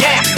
Yeah.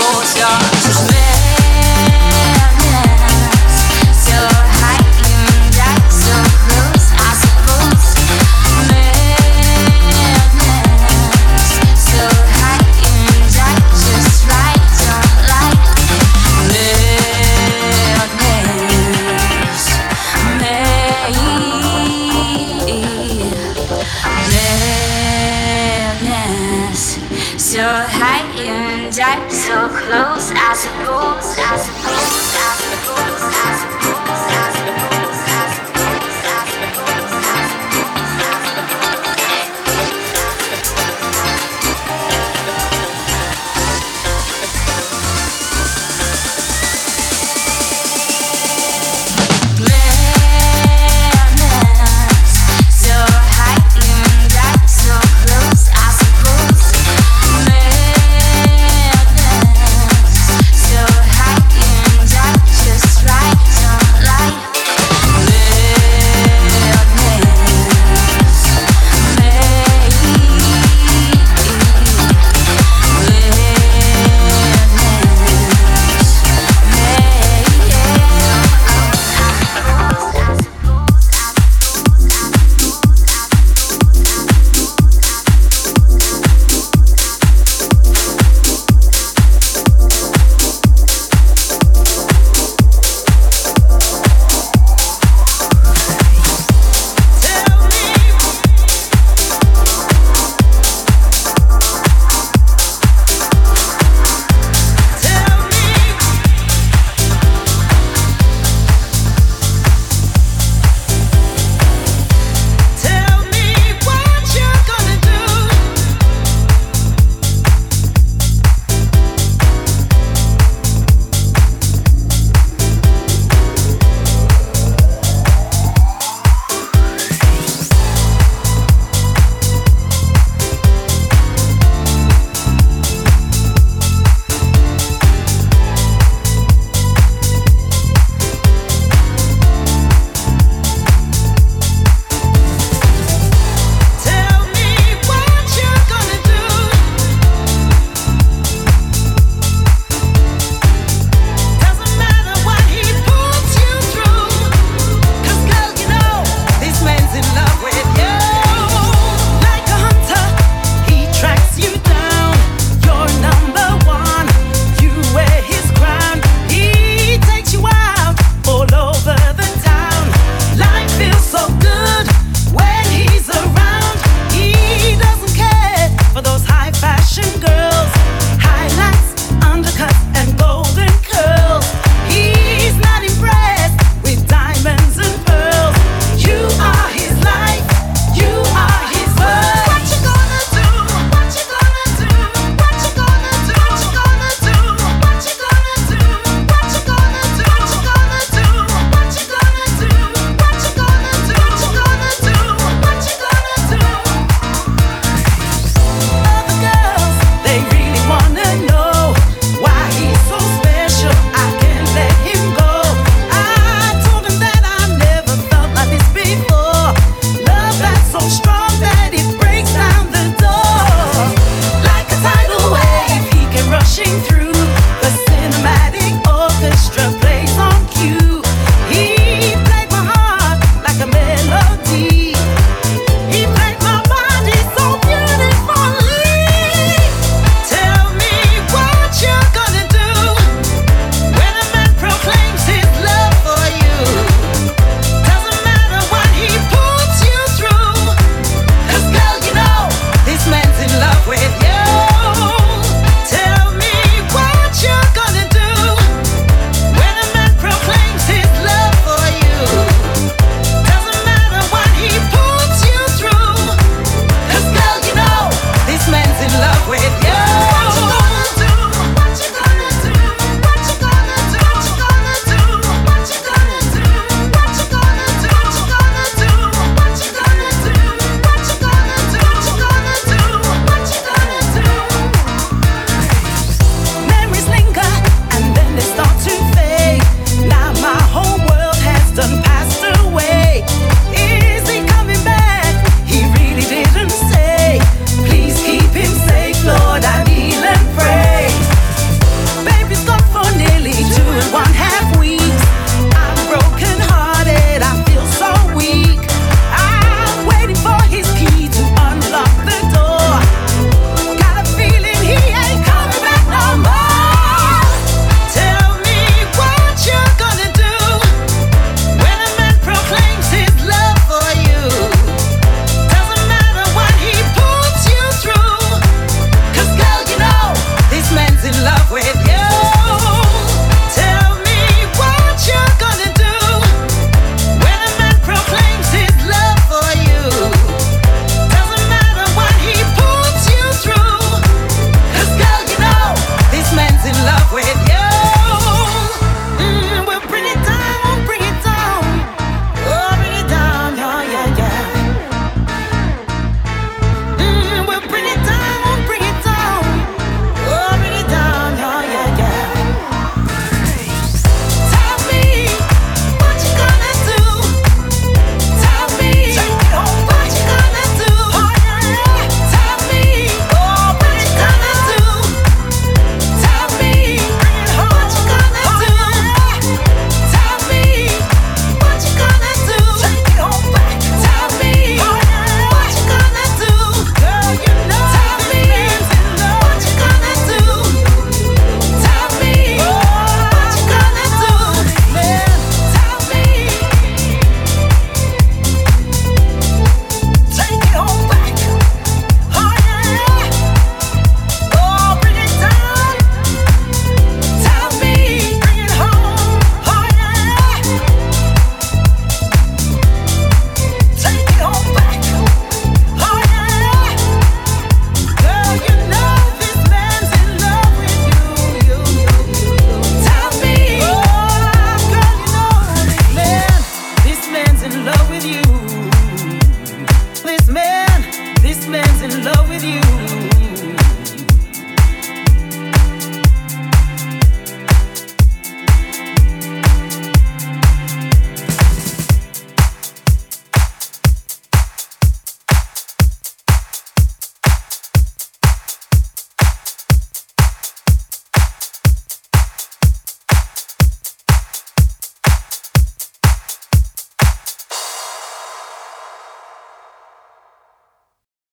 落下。